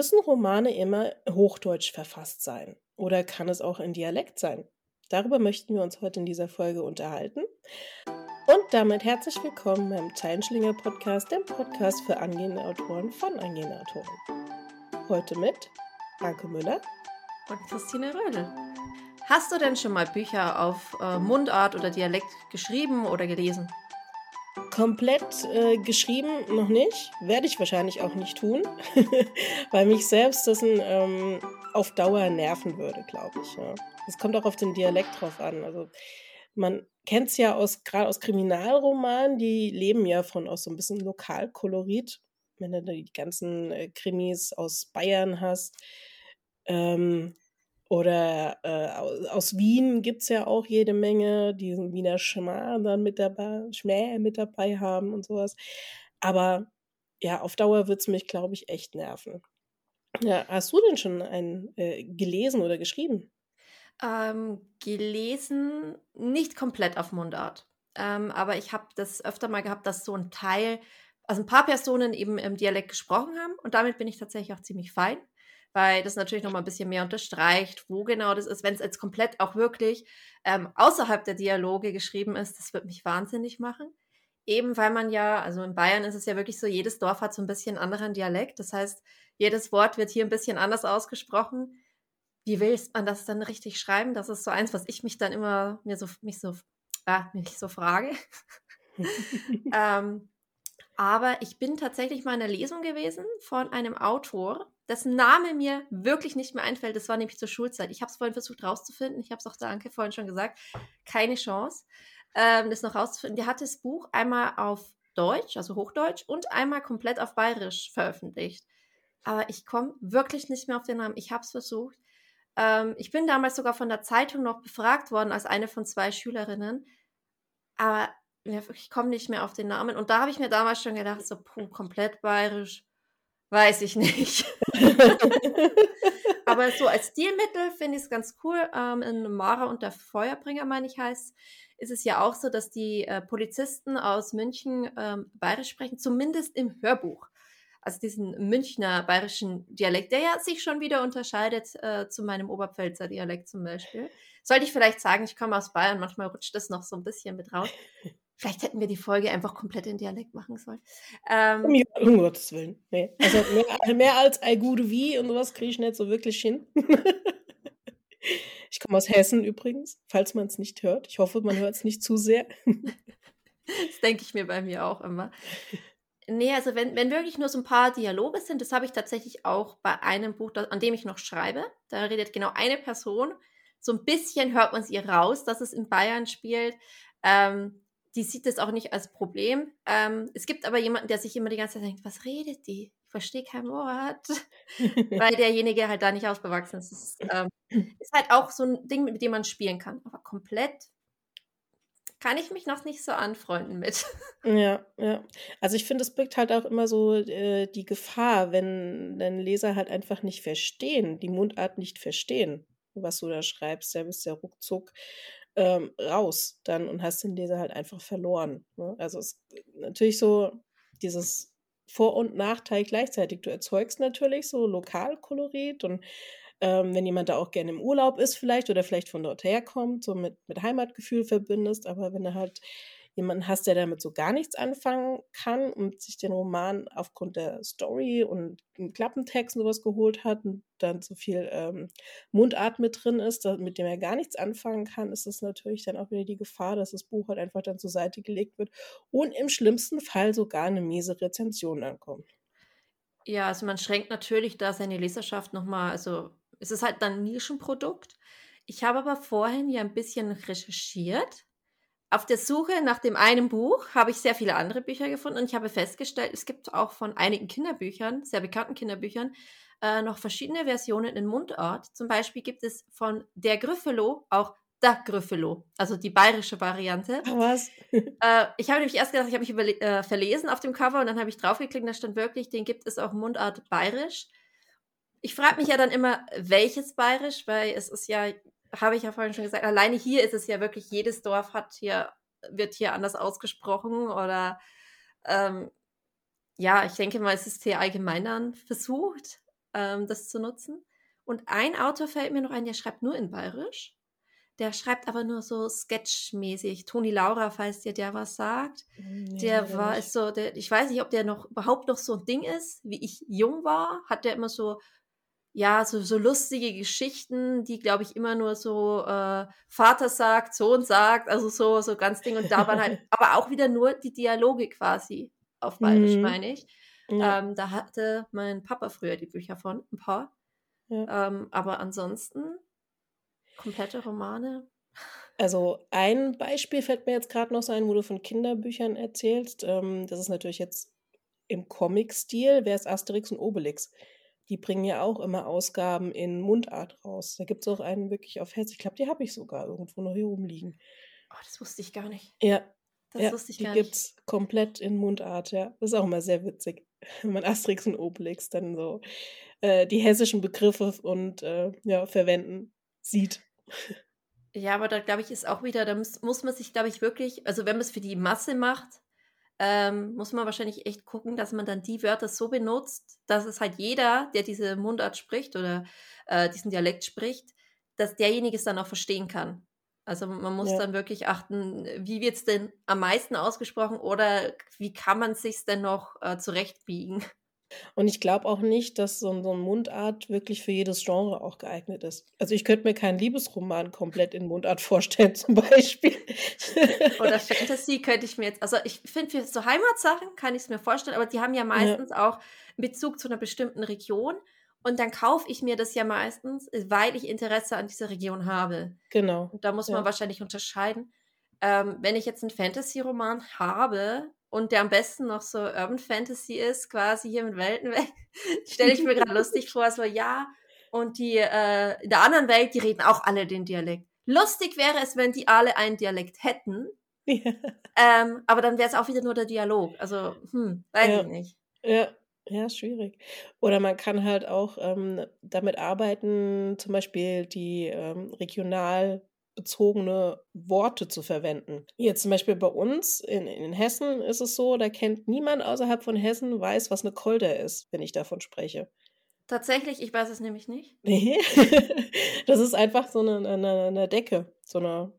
Müssen Romane immer hochdeutsch verfasst sein? Oder kann es auch in Dialekt sein? Darüber möchten wir uns heute in dieser Folge unterhalten. Und damit herzlich willkommen beim Zeilenschlinger Podcast, dem Podcast für angehende Autoren von angehenden Autoren. Heute mit Anke Müller und Christine Rödel. Hast du denn schon mal Bücher auf äh, Mundart oder Dialekt geschrieben oder gelesen? Komplett äh, geschrieben noch nicht, werde ich wahrscheinlich auch nicht tun, weil mich selbst das ähm, auf Dauer nerven würde, glaube ich. Ja. Kommt auch auf den Dialekt drauf an. Also man kennt es ja aus gerade aus Kriminalromanen, die leben ja von aus so ein bisschen Lokalkolorit. Wenn du die ganzen äh, Krimis aus Bayern hast, ähm, oder äh, aus Wien gibt es ja auch jede Menge, die diesen Wiener Schmäh dann mit dabei, Schmäh mit dabei haben und sowas. Aber ja, auf Dauer wird es mich, glaube ich, echt nerven. Ja, hast du denn schon einen äh, gelesen oder geschrieben? Ähm, gelesen, nicht komplett auf Mundart. Ähm, aber ich habe das öfter mal gehabt, dass so ein Teil, also ein paar Personen eben im Dialekt gesprochen haben und damit bin ich tatsächlich auch ziemlich fein weil das natürlich noch mal ein bisschen mehr unterstreicht, wo genau das ist. Wenn es jetzt komplett auch wirklich ähm, außerhalb der Dialoge geschrieben ist, das wird mich wahnsinnig machen. Eben weil man ja, also in Bayern ist es ja wirklich so, jedes Dorf hat so ein bisschen anderen Dialekt. Das heißt, jedes Wort wird hier ein bisschen anders ausgesprochen. Wie will man das dann richtig schreiben? Das ist so eins, was ich mich dann immer mir so, mich so, ah, mich so frage. ähm, aber ich bin tatsächlich mal in einer Lesung gewesen von einem Autor, dessen Name mir wirklich nicht mehr einfällt. Das war nämlich zur Schulzeit. Ich habe es vorhin versucht rauszufinden. Ich habe es auch Danke vorhin schon gesagt. Keine Chance, ähm, das noch rauszufinden. Der hat das Buch einmal auf Deutsch, also Hochdeutsch, und einmal komplett auf Bayerisch veröffentlicht. Aber ich komme wirklich nicht mehr auf den Namen. Ich habe es versucht. Ähm, ich bin damals sogar von der Zeitung noch befragt worden als eine von zwei Schülerinnen. Aber ich komme nicht mehr auf den Namen. Und da habe ich mir damals schon gedacht, so, puh, komplett bayerisch Weiß ich nicht. Aber so als Stilmittel finde ich es ganz cool. Ähm, in Mara und der Feuerbringer, meine ich, heißt, ist es ja auch so, dass die äh, Polizisten aus München ähm, bayerisch sprechen, zumindest im Hörbuch. Also diesen Münchner bayerischen Dialekt, der ja sich schon wieder unterscheidet äh, zu meinem Oberpfälzer Dialekt zum Beispiel. Sollte ich vielleicht sagen, ich komme aus Bayern, manchmal rutscht das noch so ein bisschen mit raus. Vielleicht hätten wir die Folge einfach komplett in Dialekt machen sollen. Ähm, um, um Gottes Willen. Nee. Also mehr, mehr als I gute wie und sowas kriege ich nicht so wirklich hin. ich komme aus Hessen übrigens, falls man es nicht hört. Ich hoffe, man hört es nicht zu sehr. das denke ich mir bei mir auch immer. Nee, also wenn, wenn wirklich nur so ein paar Dialoge sind, das habe ich tatsächlich auch bei einem Buch, an dem ich noch schreibe. Da redet genau eine Person. So ein bisschen hört man es ihr raus, dass es in Bayern spielt. Ähm, die sieht das auch nicht als Problem. Ähm, es gibt aber jemanden, der sich immer die ganze Zeit denkt, was redet die? Ich verstehe kein Wort. Weil derjenige halt da nicht ausgewachsen ist. Das ist, ähm, ist halt auch so ein Ding, mit dem man spielen kann. Aber komplett kann ich mich noch nicht so anfreunden mit. Ja, ja. Also ich finde, es birgt halt auch immer so äh, die Gefahr, wenn dein Leser halt einfach nicht verstehen, die Mundart nicht verstehen, was du da schreibst, ja, bist ja ruckzuck ähm, raus dann und hast den Leser halt einfach verloren. Ne? Also es ist natürlich so dieses Vor- und Nachteil gleichzeitig. Du erzeugst natürlich so Lokalkolorit und ähm, wenn jemand da auch gerne im Urlaub ist vielleicht oder vielleicht von dort herkommt, so mit, mit Heimatgefühl verbindest, aber wenn er halt jemanden hast, der damit so gar nichts anfangen kann und sich den Roman aufgrund der Story und Klappentext und sowas geholt hat und dann so viel ähm, Mundart mit drin ist, mit dem er gar nichts anfangen kann, ist es natürlich dann auch wieder die Gefahr, dass das Buch halt einfach dann zur Seite gelegt wird und im schlimmsten Fall sogar eine miese Rezension ankommt. Ja, also man schränkt natürlich da seine Leserschaft nochmal, also es ist halt dann ein Nischenprodukt. Ich habe aber vorhin ja ein bisschen recherchiert auf der Suche nach dem einen Buch habe ich sehr viele andere Bücher gefunden und ich habe festgestellt, es gibt auch von einigen Kinderbüchern, sehr bekannten Kinderbüchern, äh, noch verschiedene Versionen in Mundart. Zum Beispiel gibt es von Der Gryffalo auch Der Gryffalo, also die bayerische Variante. Was? äh, ich habe nämlich erst gedacht, ich habe mich äh, verlesen auf dem Cover und dann habe ich draufgeklickt, da stand wirklich, den gibt es auch Mundart bayerisch. Ich frage mich ja dann immer, welches bayerisch, weil es ist ja habe ich ja vorhin schon gesagt, alleine hier ist es ja wirklich, jedes Dorf hat hier, wird hier anders ausgesprochen oder ähm, ja, ich denke mal, es ist sehr allgemein dann versucht. ähm, das zu nutzen. Und ein Autor fällt mir noch ein, der schreibt nur in Bayerisch. Der schreibt aber nur so sketchmäßig. Toni Laura, falls dir der was sagt. Nee, der war, ist so, der, ich weiß nicht, ob der noch überhaupt noch so ein Ding ist. Wie ich jung war, hat der immer so, ja, so, so lustige Geschichten, die, glaube ich, immer nur so äh, Vater sagt, Sohn sagt, also so, so ganz Ding. Und da waren halt, aber auch wieder nur die Dialoge quasi auf Bayerisch, mhm. meine ich. Ja. Ähm, da hatte mein Papa früher die Bücher von, ein paar. Ja. Ähm, aber ansonsten komplette Romane. Also ein Beispiel fällt mir jetzt gerade noch ein, wo du von Kinderbüchern erzählst. Ähm, das ist natürlich jetzt im Comic-Stil, wäre es Asterix und Obelix. Die bringen ja auch immer Ausgaben in Mundart raus. Da gibt es auch einen wirklich auf Herz. Ich glaube, die habe ich sogar irgendwo noch hier rumliegen. Oh, das wusste ich gar nicht. Ja. Das ja, wusste ich die gar gibt es komplett in Mundart, ja. Das ist auch immer sehr witzig, wenn man Asterix und Obelix dann so äh, die hessischen Begriffe und äh, ja, verwenden sieht. Ja, aber da glaube ich, ist auch wieder, da muss, muss man sich, glaube ich, wirklich, also wenn man es für die Masse macht, ähm, muss man wahrscheinlich echt gucken, dass man dann die Wörter so benutzt, dass es halt jeder, der diese Mundart spricht oder äh, diesen Dialekt spricht, dass derjenige es dann auch verstehen kann. Also man muss ja. dann wirklich achten, wie wird es denn am meisten ausgesprochen oder wie kann man es sich denn noch äh, zurechtbiegen. Und ich glaube auch nicht, dass so so 'n Mundart wirklich für jedes Genre auch geeignet ist. Also, ich könnte mir keinen Liebesroman komplett in Mundart vorstellen zum Beispiel. Oder Fantasy könnte ich mir jetzt also, ich finde, für so Heimatsachen kann ich es mir vorstellen, aber die haben ja meistens ja. auch Bezug zu einer bestimmten Region und dann kaufe ich mir das ja meistens, äh, weil ich Interesse an dieser Region habe. Genau. Und da muss man wahrscheinlich unterscheiden. Ähm, wenn ich jetzt einen Fantasy-Roman habe und der am besten noch so Urban Fantasy ist, quasi hier mit Welten weg, stelle ich mir gerade lustig vor, so ja, und die äh, in der anderen Welt, die reden auch alle den Dialekt. Lustig wäre es, wenn die alle einen Dialekt hätten, ja. ähm, aber dann wäre es auch wieder nur der Dialog. Also, hm, weiß ja. ich nicht. Ja. Ja, schwierig. Oder man kann halt auch ähm, damit arbeiten, zum Beispiel die ähm, regional bezogene Worte zu verwenden. Jetzt zum Beispiel bei uns in, in Hessen ist es so, da kennt niemand außerhalb von Hessen weiß, was eine Kolder ist, wenn ich davon spreche. Tatsächlich, ich weiß es nämlich nicht. Nee, das ist einfach so eine, eine, eine Decke, so eine,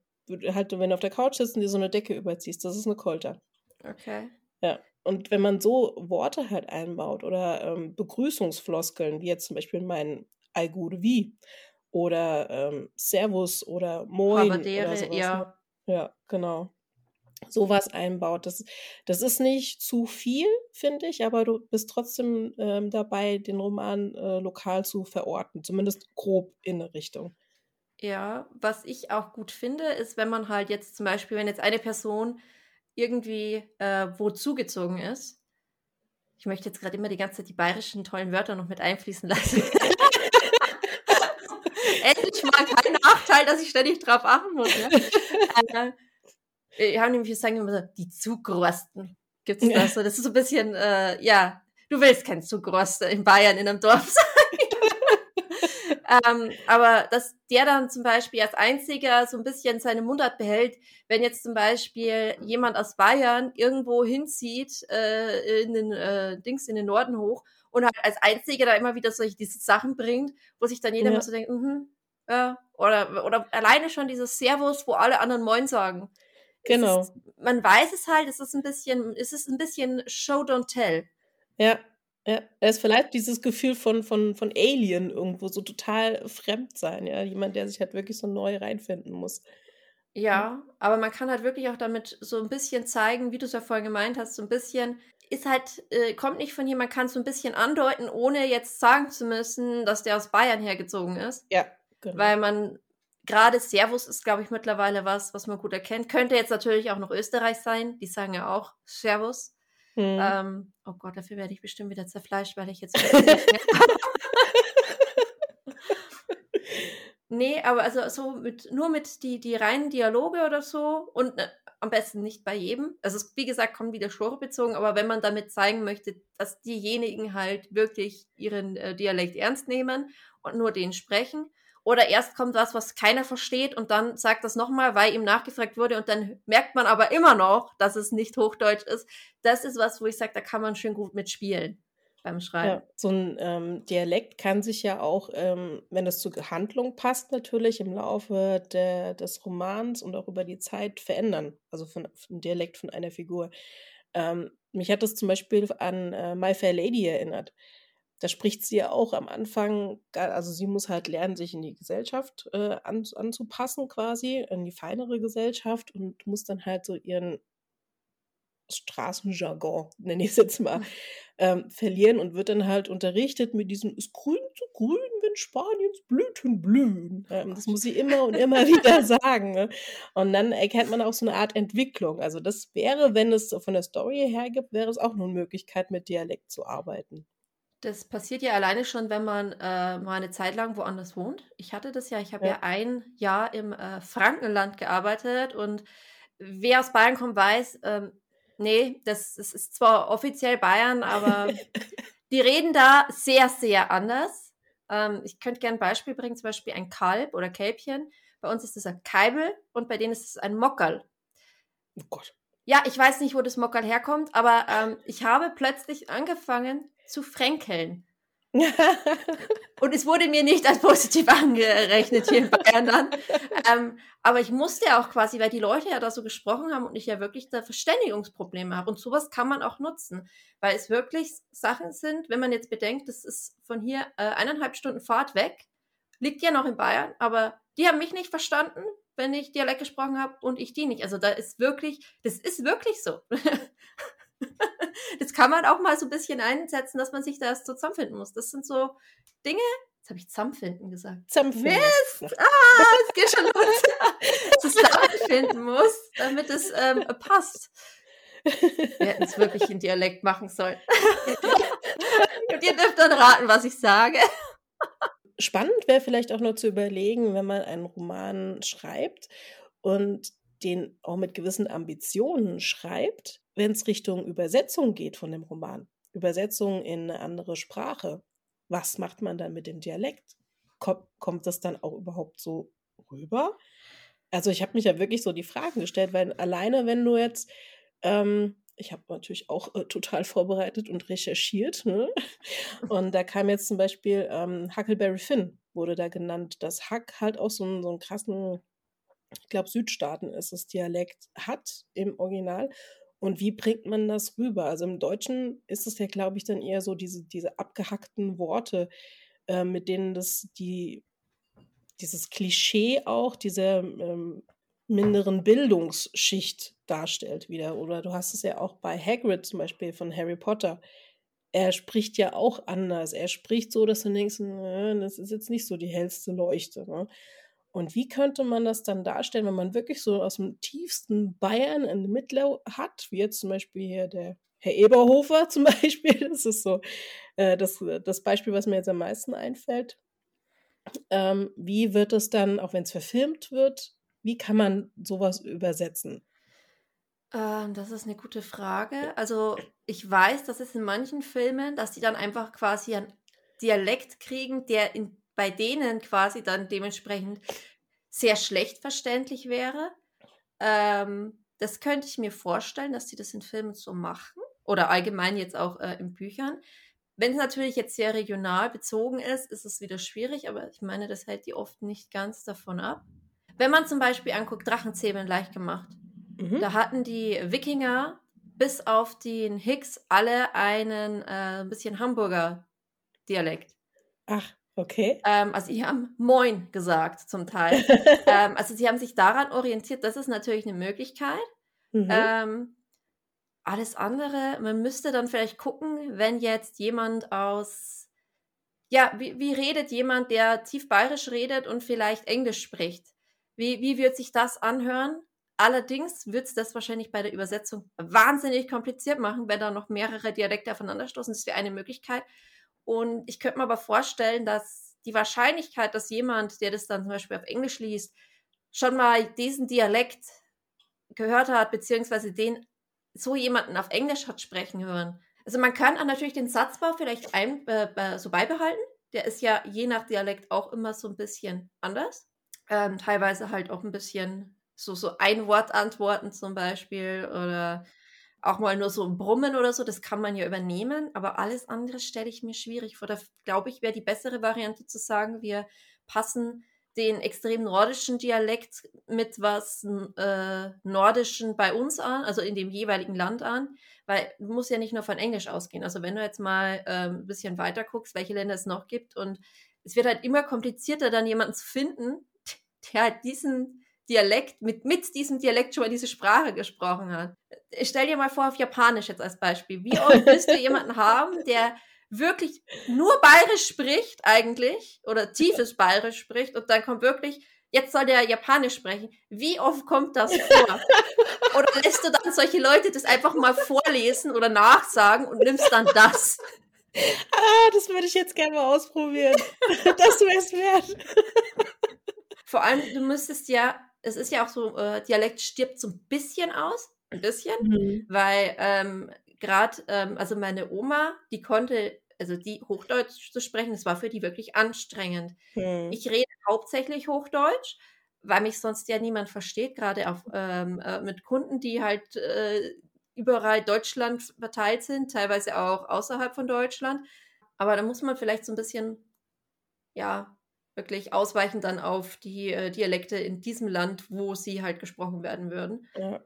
halt, wenn du auf der Couch sitzt und dir so eine Decke überziehst, das ist eine Kolter. Okay. Ja, und wenn man so Worte halt einbaut oder ähm, Begrüßungsfloskeln, wie jetzt zum Beispiel mein Algur wie, oder ähm, Servus oder Moin Havadere, oder sowas. ja. Ne? Ja, genau. Sowas einbaut. Das, das ist nicht zu viel, finde ich, aber du bist trotzdem ähm, dabei, den Roman äh, lokal zu verorten, zumindest grob in eine Richtung. Ja, was ich auch gut finde, ist, wenn man halt jetzt zum Beispiel, wenn jetzt eine Person irgendwie äh, wo zugezogen ist, ich möchte jetzt gerade immer die ganze Zeit die bayerischen tollen Wörter noch mit einfließen lassen. endlich mal kein Nachteil, dass ich ständig drauf achten muss. Ne? äh, wir haben nämlich, immer so, die Zugrosten. Gibt es ja. das so? Das ist so ein bisschen, äh, ja, du willst kein Zugroster in Bayern in einem Dorf sein. ähm, aber dass der dann zum Beispiel als einziger so ein bisschen seine Mundart behält, wenn jetzt zum Beispiel jemand aus Bayern irgendwo hinzieht, äh, in den äh, Dings in den Norden hoch und halt als einziger da immer wieder solche diese Sachen bringt, wo sich dann jeder ja. mal so denkt, mhm, ja, oder, oder alleine schon dieses Servus, wo alle anderen Moin sagen. Genau. Ist, man weiß es halt, es ist ein bisschen, es ist ein bisschen Show don't tell. Ja, ja. Es ist vielleicht dieses Gefühl von, von, von Alien irgendwo so total fremd sein, ja. Jemand, der sich halt wirklich so neu reinfinden muss. Ja, aber man kann halt wirklich auch damit so ein bisschen zeigen, wie du es ja vorhin gemeint hast, so ein bisschen, ist halt, äh, kommt nicht von hier, man kann es so ein bisschen andeuten, ohne jetzt sagen zu müssen, dass der aus Bayern hergezogen ist. Ja, genau. Weil man, gerade Servus ist, glaube ich, mittlerweile was, was man gut erkennt. Könnte jetzt natürlich auch noch Österreich sein, die sagen ja auch Servus. Hm. Ähm, oh Gott, dafür werde ich bestimmt wieder zerfleischt, weil ich jetzt. nee, aber also so mit, nur mit die, die reinen Dialoge oder so und ne, am besten nicht bei jedem. Also es, wie gesagt, kommt wieder bezogen, aber wenn man damit zeigen möchte, dass diejenigen halt wirklich ihren äh, Dialekt ernst nehmen und nur den sprechen, oder erst kommt was, was keiner versteht und dann sagt das nochmal, weil ihm nachgefragt wurde und dann merkt man aber immer noch, dass es nicht Hochdeutsch ist. Das ist was, wo ich sage, da kann man schön gut mitspielen. beim Schreiben. Ja, so ein ähm, Dialekt kann sich ja auch, ähm, wenn es zur Handlung passt natürlich, im Laufe der des Romans und auch über die Zeit verändern, also von von Dialekt von einer Figur. Ähm, mich hat das zum Beispiel an, äh, My Fair Lady erinnert. Da spricht sie ja auch am Anfang also sie muss halt lernen, sich in die Gesellschaft, äh, an anzupassen quasi, in die feinere Gesellschaft und muss dann halt so ihren Straßenjargon, nenne ich es jetzt mal, ähm, verlieren und wird dann halt unterrichtet mit diesem ist grün zu grün, wenn Spaniens Blüten blühen. Ähm, das muss sie immer und immer wieder sagen. Ne? Und dann erkennt man auch so eine Art Entwicklung. Also das wäre, wenn es von der Story her gibt, wäre es auch eine Möglichkeit, mit Dialekt zu arbeiten. Das passiert ja alleine schon, wenn man äh, mal eine Zeit lang woanders wohnt. Ich hatte das ja, ich habe ja. ja ein Jahr im äh, Frankenland gearbeitet und wer aus Bayern kommt, weiß, ähm, Nee, das, das ist zwar offiziell Bayern, aber die reden da sehr, sehr anders. Ähm, ich könnte gerne ein Beispiel bringen, zum Beispiel ein Kalb oder Kälbchen. Bei uns ist es ein Keibel und bei denen ist es ein Mockerl. Oh Gott. Ja, ich weiß nicht, wo das Mockerl herkommt, aber ähm, ich habe plötzlich angefangen zu fränkeln. Und es wurde mir nicht als positiv angerechnet hier in Bayern dann. Ähm, aber ich musste auch quasi, weil die Leute ja da so gesprochen haben und ich ja wirklich da Verständigungsprobleme habe. Und sowas kann man auch nutzen, weil es wirklich Sachen sind, wenn man jetzt bedenkt, das ist von hier äh, eineinhalb Stunden Fahrt weg, liegt ja noch in Bayern, aber die haben mich nicht verstanden, wenn ich Dialekt gesprochen habe und ich die nicht. Also da ist wirklich, das ist wirklich so. das kann man auch mal so ein bisschen einsetzen, dass man sich da erst so zusammenfinden muss. Das sind so Dinge, jetzt habe ich zusammenfinden gesagt. Zusammenfinden. Mist! Ah, es geht schon los. zusammenfinden muss, damit es ähm, passt. Wir hätten es wirklich in Dialekt machen sollen. Und ihr dürft dann raten, was ich sage. Spannend wäre vielleicht auch nur zu überlegen, wenn man einen Roman schreibt und den auch mit gewissen Ambitionen schreibt, wenn es Richtung Übersetzung geht von dem Roman. Übersetzung in eine andere Sprache. Was macht man dann mit dem Dialekt? Kommt, das dann auch überhaupt so rüber? Also ich habe mich ja wirklich so die Fragen gestellt, weil alleine wenn du jetzt, ähm, ich habe natürlich auch äh, total vorbereitet und recherchiert, ne? und da kam jetzt zum Beispiel ähm, Huckleberry Finn, wurde da genannt, dass Huck halt auch so so einen krassen ich glaube, Südstaaten ist es, Dialekt hat im Original. Und wie bringt man das rüber? Also im Deutschen ist es ja, glaube ich, dann eher so diese, diese abgehackten Worte, äh, mit denen das die, dieses Klischee auch dieser ähm, minderen Bildungsschicht darstellt wieder. Oder du hast es ja auch bei Hagrid zum Beispiel von Harry Potter. Er spricht ja auch anders. Er spricht so, dass du denkst, das ist jetzt nicht so die hellste Leuchte. Ne? Und wie könnte man das dann darstellen, wenn man wirklich so aus dem tiefsten Bayern ein Mittler hat, wie jetzt zum Beispiel hier der Herr Eberhofer zum Beispiel, das ist so äh, das, das Beispiel, was mir jetzt am meisten einfällt. Ähm, wie wird es dann, auch wenn es verfilmt wird, wie kann man sowas übersetzen? Ähm, das ist eine gute Frage. Also ich weiß, dass es in manchen Filmen, dass die dann einfach quasi einen Dialekt kriegen, der in bei denen quasi dann dementsprechend sehr schlecht verständlich wäre. Ähm, das könnte ich mir vorstellen, dass sie das in Filmen so machen oder allgemein jetzt auch äh, in Büchern. Wenn es natürlich jetzt sehr regional bezogen ist, ist es wieder schwierig, aber ich meine, das hält die oft nicht ganz davon ab. Wenn man zum Beispiel anguckt, Drachenzähmen leicht gemacht, mhm. da hatten die Wikinger bis auf den Hicks alle einen äh, bisschen Hamburger Dialekt. Ach. Okay. Ähm, also sie haben Moin gesagt zum Teil. ähm, also sie haben sich daran orientiert, das ist natürlich eine Möglichkeit. Mhm. Ähm, alles andere, man müsste dann vielleicht gucken, wenn jetzt jemand aus, ja, wie, wie redet jemand, der tief bayerisch redet und vielleicht Englisch spricht? Wie, wie wird sich das anhören? Allerdings wird es das wahrscheinlich bei der Übersetzung wahnsinnig kompliziert machen, wenn da noch mehrere Dialekte aufeinanderstoßen. Das wäre eine Möglichkeit. Und ich könnte mir aber vorstellen, dass die Wahrscheinlichkeit, dass jemand, der das dann zum Beispiel auf Englisch liest, schon mal diesen Dialekt gehört hat, beziehungsweise den so jemanden auf Englisch hat sprechen hören. Also man kann natürlich den Satzbau vielleicht ein, äh, so beibehalten. Der ist ja je nach Dialekt auch immer so ein bisschen anders. Ähm, teilweise halt auch ein bisschen so, so ein Wort antworten zum Beispiel oder auch mal nur so ein Brummen oder so, das kann man ja übernehmen, aber alles andere stelle ich mir schwierig vor. Da glaube ich, wäre die bessere Variante zu sagen, wir passen den extrem nordischen Dialekt mit was äh, nordischen bei uns an, also in dem jeweiligen Land an, weil du musst ja nicht nur von Englisch ausgehen. Also wenn du jetzt mal äh, ein bisschen weiter guckst, welche Länder es noch gibt und es wird halt immer komplizierter, dann jemanden zu finden, der halt diesen Dialekt, mit, mit diesem Dialekt schon mal diese Sprache gesprochen hat. Ich stell dir mal vor, auf Japanisch jetzt als Beispiel. Wie oft wirst du jemanden haben, der wirklich nur Bayerisch spricht eigentlich oder tiefes Bayerisch spricht und dann kommt wirklich, jetzt soll der Japanisch sprechen. Wie oft kommt das vor? oder lässt du dann solche Leute das einfach mal vorlesen oder nachsagen und nimmst dann das? Ah, das würde ich jetzt gerne mal ausprobieren. das wäre es wert. Vor allem, du müsstest ja, es ist ja auch so, äh, Dialekt stirbt so ein bisschen aus, ein bisschen, mhm. weil ähm, gerade, ähm, also meine Oma, die konnte, also die Hochdeutsch zu sprechen, das war für die wirklich anstrengend. Hm. Ich rede hauptsächlich Hochdeutsch, weil mich sonst ja niemand versteht, gerade auf, ähm, äh, mit Kunden, die halt äh, überall Deutschland verteilt sind, teilweise auch außerhalb von Deutschland. Aber da muss man vielleicht so ein bisschen, ja, wirklich ausweichen dann auf die äh, Dialekte in diesem Land, wo sie halt gesprochen werden würden. Ja.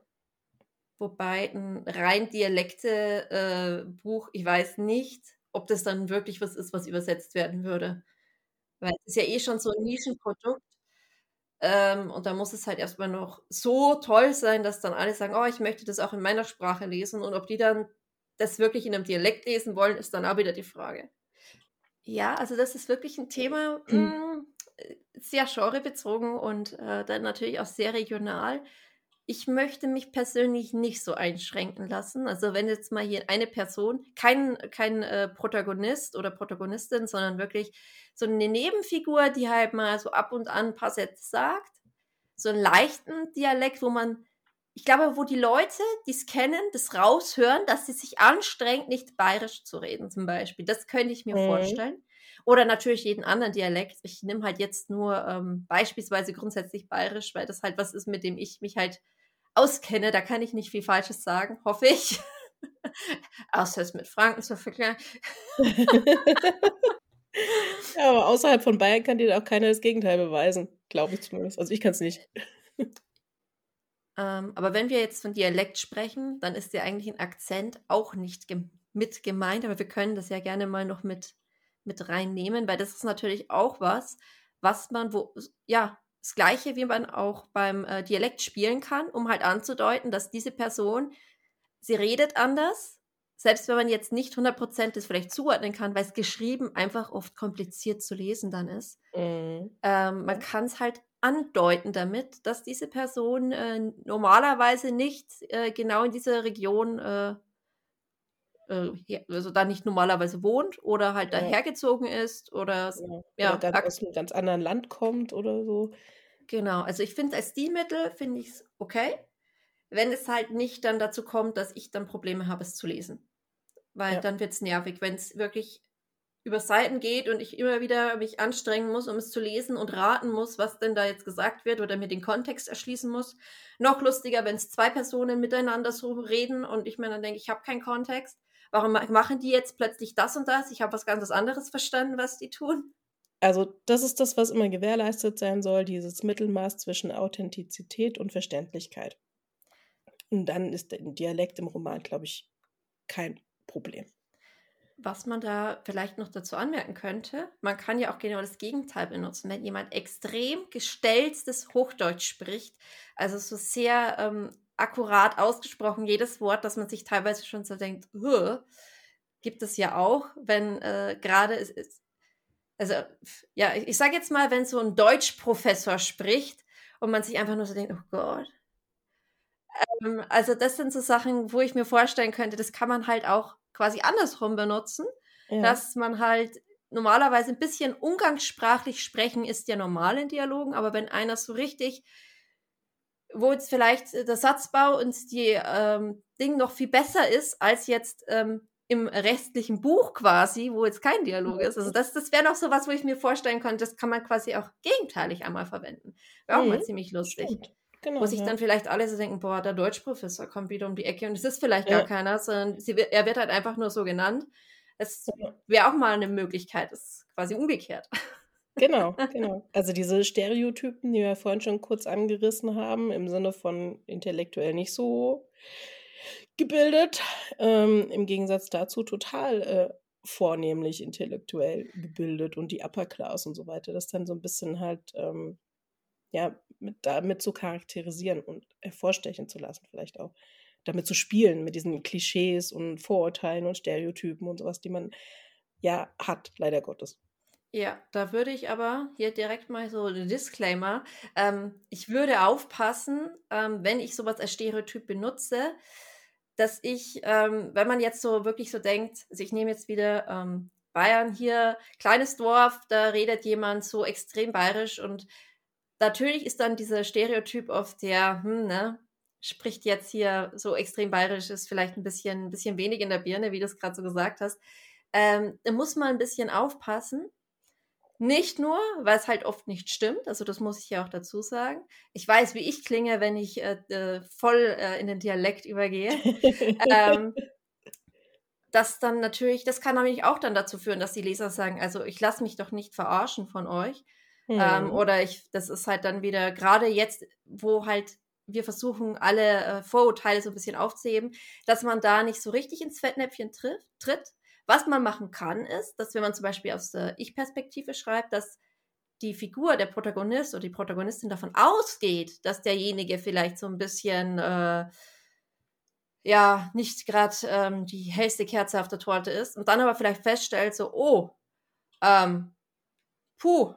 Wobei ein rein Dialekte-Buch, äh, ich weiß nicht, ob das dann wirklich was ist, was übersetzt werden würde. Weil es ist ja eh schon so ein Nischenprodukt. Ähm, und da muss es halt erstmal noch so toll sein, dass dann alle sagen, oh, ich möchte das auch in meiner Sprache lesen. Und ob die dann das wirklich in einem Dialekt lesen wollen, ist dann auch wieder die Frage. Ja, also das ist wirklich ein Thema, mh, hm, sehr genrebezogen und äh, dann natürlich auch sehr regional ich möchte mich persönlich nicht so einschränken lassen. Also wenn jetzt mal hier eine Person, kein, kein äh, Protagonist oder Protagonistin, sondern wirklich so eine Nebenfigur, die halt mal so ab und an ein paar Sätze sagt, so einen leichten Dialekt, wo man, ich glaube, wo die Leute, die es kennen, das raushören, dass sie sich anstrengt, nicht bayerisch zu reden zum Beispiel. Das könnte ich mir mhm. vorstellen. Oder natürlich jeden anderen Dialekt. Ich nehme halt jetzt nur ähm, beispielsweise grundsätzlich bayerisch, weil das halt was ist, mit dem ich mich halt auskenne. Da kann ich nicht viel Falsches sagen, hoffe ich. Außer es mit Franken zu vergleichen. ja, aber außerhalb von Bayern kann dir auch keiner das Gegenteil beweisen. Glaube ich zumindest. Also ich kann es nicht. Ähm, aber wenn wir jetzt von Dialekt sprechen, dann ist ja eigentlich ein Akzent auch nicht ge mit gemeint, aber wir können das ja gerne mal noch mit, mit reinnehmen, weil das ist natürlich auch was, was man, wo, ja, das Gleiche, wie man auch beim äh, Dialekt spielen kann, um halt anzudeuten, dass diese Person, sie redet anders, selbst wenn man jetzt nicht 100% das vielleicht zuordnen kann, weil es geschrieben einfach oft kompliziert zu lesen dann ist. Mhm. Ähm, man kann es halt andeuten damit, dass diese Person äh, normalerweise nicht äh, genau in dieser Region, äh, äh also da nicht normalerweise wohnt oder halt ja. dahergezogen ist oder, ja. ja oder ganz aus einem ganz anderen Land kommt oder so. Genau, also ich finde als Stilmittel finde ich es okay, wenn es halt nicht dann dazu kommt, dass ich dann Probleme habe, es zu lesen. Weil ja. dann wird es nervig, wenn es wirklich über Seiten geht und ich immer wieder mich anstrengen muss, um es zu lesen und raten muss, was denn da jetzt gesagt wird oder mir den Kontext erschließen muss. Noch lustiger, wenn es zwei Personen miteinander so reden und ich mir dann denke, ich habe keinen Kontext. Warum machen die jetzt plötzlich das und das? Ich habe was ganz anderes verstanden, was die tun. Also das ist das, was immer gewährleistet sein soll, dieses Mittelmaß zwischen Authentizität und Verständlichkeit. Und dann ist der Dialekt im Roman, glaube ich, kein Problem. Was man da vielleicht noch dazu anmerken könnte, man kann ja auch genau das Gegenteil benutzen, wenn jemand extrem gestelltes Hochdeutsch spricht, also so sehr ähm, akkurat ausgesprochen, jedes Wort, dass man sich teilweise schon so denkt, gibt es ja auch, wenn äh, gerade es, also ja, ich, ich sage jetzt mal, wenn so ein Deutschprofessor spricht und man sich einfach nur so denkt, oh Gott. Ähm, also das sind so Sachen, wo ich mir vorstellen könnte, das kann man halt auch quasi andersrum benutzen, ja. dass man halt normalerweise ein bisschen umgangssprachlich sprechen ist ja normal in Dialogen, aber wenn einer so richtig, wo jetzt vielleicht der Satzbau und die ähm, Ding noch viel besser ist als jetzt ähm, im restlichen Buch quasi, wo jetzt kein Dialog ist. Also das, das wäre noch so was, wo ich mir vorstellen könnte, das kann man quasi auch gegenteilig einmal verwenden. Wäre auch mhm. mal ziemlich lustig. Stimmt. Genau, Wo sich ja. dann vielleicht alle so denken, boah, der Deutschprofessor kommt wieder um die Ecke und es ist vielleicht ja. gar keiner, sondern sie, er wird halt einfach nur so genannt. Es wäre auch mal eine Möglichkeit, es ist quasi umgekehrt. Genau, genau. Also diese Stereotypen, die wir vorhin schon kurz angerissen haben, im Sinne von intellektuell nicht so gebildet, ähm, im Gegensatz dazu total äh, vornehmlich intellektuell gebildet und die Upper Class und so weiter, das dann so ein bisschen halt ähm, ja mit, damit zu charakterisieren und hervorstechen zu lassen, vielleicht auch damit zu spielen, mit diesen Klischees und Vorurteilen und Stereotypen und sowas, die man ja hat, leider Gottes. Ja, da würde ich aber hier direkt mal so ein Disclaimer. Ähm, ich würde aufpassen, ähm, wenn ich sowas als Stereotyp benutze, dass ich, ähm, wenn man jetzt so wirklich so denkt, also ich nehme jetzt wieder ähm, Bayern hier, kleines Dorf, da redet jemand so extrem bayerisch und natürlich ist dann dieser Stereotyp oft der, hm, ne, spricht jetzt hier so extrem bayerisch, ist vielleicht ein bisschen, ein bisschen wenig in der Birne, wie du es gerade so gesagt hast. Ähm, da muss man ein bisschen aufpassen, nicht nur, weil es halt oft nicht stimmt, also das muss ich ja auch dazu sagen. Ich weiß, wie ich klinge, wenn ich äh, voll äh, in den Dialekt übergehe. ähm, das dann natürlich, das kann nämlich auch dann dazu führen, dass die Leser sagen, also ich lasse mich doch nicht verarschen von euch. Mhm. Ähm, oder ich, das ist halt dann wieder, gerade jetzt, wo halt wir versuchen, alle äh, Vorurteile so ein bisschen aufzuheben, dass man da nicht so richtig ins Fettnäpfchen trifft, tritt was man machen kann, ist, dass wenn man zum Beispiel aus der Ich-Perspektive schreibt, dass die Figur, der Protagonist oder die Protagonistin davon ausgeht, dass derjenige vielleicht so ein bisschen, äh, ja, nicht gerade ähm, die hellste Kerze auf der Torte ist und dann aber vielleicht feststellt, so, oh, ähm, puh,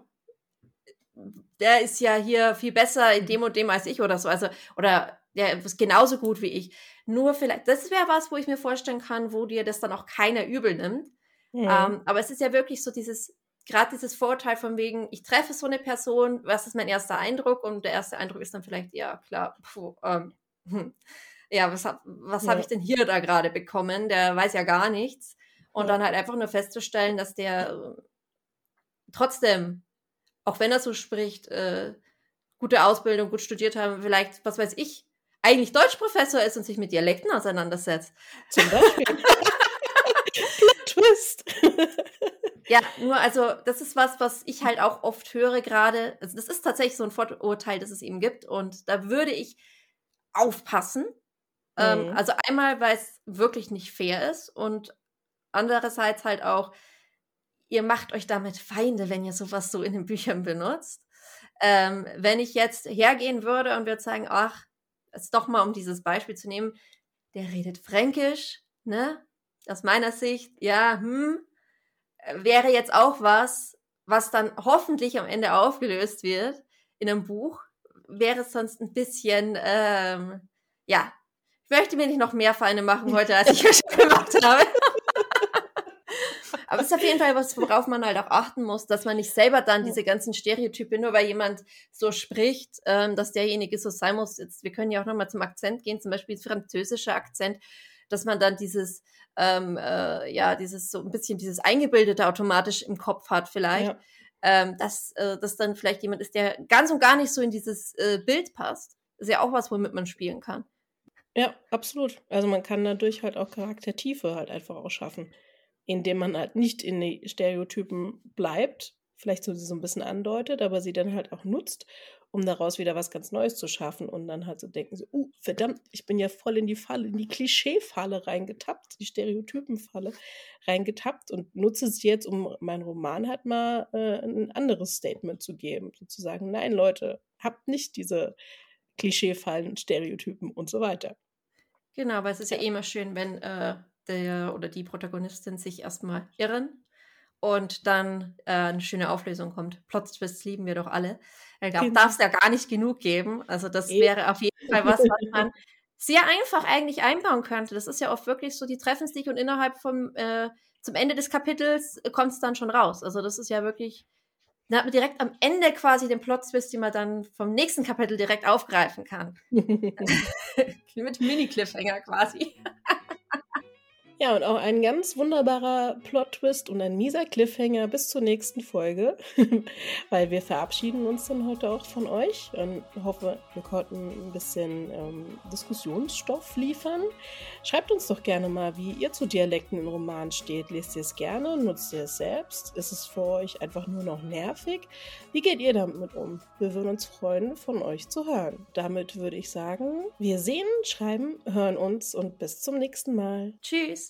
der ist ja hier viel besser in dem und dem als ich oder so, also, oder der ist genauso gut wie ich. Nur vielleicht, das wäre was, wo ich mir vorstellen kann, wo dir das dann auch keiner übel nimmt. Mhm. Ähm, aber es ist ja wirklich so dieses, gerade dieses Vorurteil von wegen, ich treffe so eine Person, was ist mein erster Eindruck? Und der erste Eindruck ist dann vielleicht, ja, klar, puh, ähm, hm, ja, was, hab, was ja. habe ich denn hier da gerade bekommen? Der weiß ja gar nichts. Und ja. dann halt einfach nur festzustellen, dass der äh, trotzdem, auch wenn er so spricht, äh, gute Ausbildung, gut studiert haben, vielleicht, was weiß ich, eigentlich Deutschprofessor ist und sich mit Dialekten auseinandersetzt. Zum Beispiel. Twist. ja, nur also das ist was, was ich halt auch oft höre gerade. Also das ist tatsächlich so ein Vorurteil, das es eben gibt und da würde ich aufpassen. Ähm, mhm. Ähm, also einmal, weil es wirklich nicht fair ist und andererseits halt auch, ihr macht euch damit Feinde, wenn ihr sowas so in den Büchern benutzt. Ähm, wenn ich jetzt hergehen würde und würde sagen, ach, es doch mal um dieses Beispiel zu nehmen, der redet Fränkisch, ne? Aus meiner Sicht, ja, hm, wäre jetzt auch was, was dann hoffentlich am Ende aufgelöst wird in einem Buch, wäre es sonst ein bisschen, ähm, ja, ich möchte mir nicht noch mehr Feinde machen heute, als ich schon gemacht habe. Aber es ist auf jeden Fall was, worauf man halt auch achten muss, dass man nicht selber dann diese ganzen Stereotype, nur weil jemand so spricht, ähm, dass derjenige so sein muss. Jetzt, wir können ja auch nochmal zum Akzent gehen, zum Beispiel französischer Akzent, dass man dann dieses, ähm, äh, ja, dieses so ein bisschen dieses Eingebildete automatisch im Kopf hat vielleicht. Ja. Ähm, dass äh, das dann vielleicht jemand ist, der ganz und gar nicht so in dieses äh, Bild passt. ist ja auch was, womit man spielen kann. Ja, absolut. Also man kann dadurch halt auch Charaktertiefe halt einfach auch schaffen indem man halt nicht in die Stereotypen bleibt, vielleicht so, so ein bisschen andeutet, aber sie dann halt auch nutzt, um daraus wieder was ganz Neues zu schaffen und dann halt so denken so, uh, verdammt, ich bin ja voll in die Falle, in die Klischee-Falle reingetappt, die Stereotypen-Falle reingetappt und nutze sie jetzt, um meinen Roman halt mal äh, ein anderes Statement zu geben, sozusagen, nein, Leute, habt nicht diese Klischee-Fallen, Stereotypen und so weiter. Genau, weil es ist ja, ja eh immer schön, wenn äh, der oder die Protagonistin sich erstmal irren und dann äh, eine schöne Auflösung kommt. Plot-Twists lieben wir doch alle. Da genau. darf es ja gar nicht genug geben. Also das e wäre auf jeden Fall was, was man sehr einfach eigentlich einbauen könnte. Das ist ja oft wirklich so, die treffen sich und innerhalb vom, äh, zum Ende des Kapitels kommt es dann schon raus. Also das ist ja wirklich, da hat man direkt am Ende quasi den Plot-Twist, den man dann vom nächsten Kapitel direkt aufgreifen kann. Mit Mini-Cliffhanger quasi. Ja, und auch ein ganz wunderbarer Plot-Twist und ein mieser Cliffhanger bis zur nächsten Folge, weil wir verabschieden uns dann heute auch von euch und hoffe, wir konnten ein bisschen ähm, Diskussionsstoff liefern. Schreibt uns doch gerne mal, wie ihr zu Dialekten in Romanen steht. Lest ihr es gerne? Nutzt ihr es selbst? Ist es für euch einfach nur noch nervig? Wie geht ihr damit um? Wir würden uns freuen, von euch zu hören. Damit würde ich sagen, wir sehen, schreiben, hören uns und bis zum nächsten Mal. Tschüss.